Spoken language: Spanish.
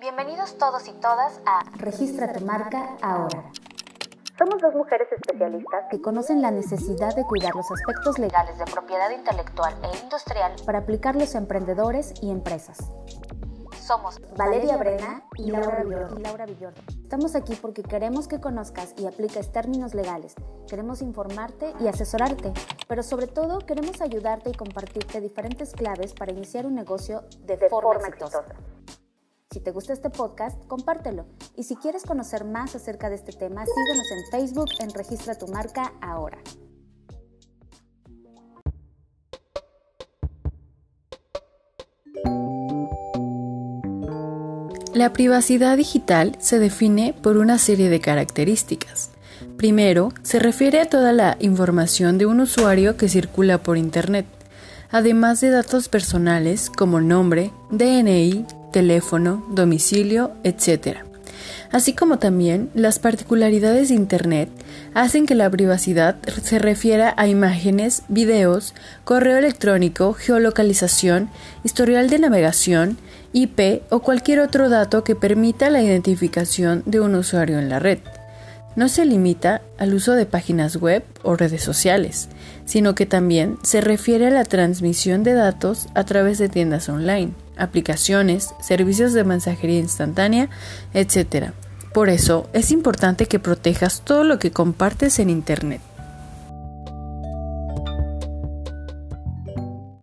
Bienvenidos todos y todas a Registra tu marca ahora. Somos dos mujeres especialistas que conocen la necesidad de cuidar los aspectos legales de propiedad intelectual e industrial para aplicarlos a emprendedores y empresas. Somos Valeria Brena y Laura Villordo. Estamos aquí porque queremos que conozcas y apliques términos legales. Queremos informarte y asesorarte, pero sobre todo queremos ayudarte y compartirte diferentes claves para iniciar un negocio de, forma, exitosa. Si te gusta este podcast, compártelo. Y si quieres conocer más acerca de este tema, síguenos en Facebook en Registra tu marca ahora. La privacidad digital se define por una serie de características. Primero, se refiere a toda la información de un usuario que circula por Internet, además de datos personales como nombre, DNI, teléfono, domicilio, etc. Así como también las particularidades de Internet hacen que la privacidad se refiera a imágenes, videos, correo electrónico, geolocalización, historial de navegación, IP o cualquier otro dato que permita la identificación de un usuario en la red. No se limita al uso de páginas web o redes sociales, sino que también se refiere a la transmisión de datos a través de tiendas online, aplicaciones, servicios de mensajería instantánea, etc. Por eso es importante que protejas todo lo que compartes en Internet.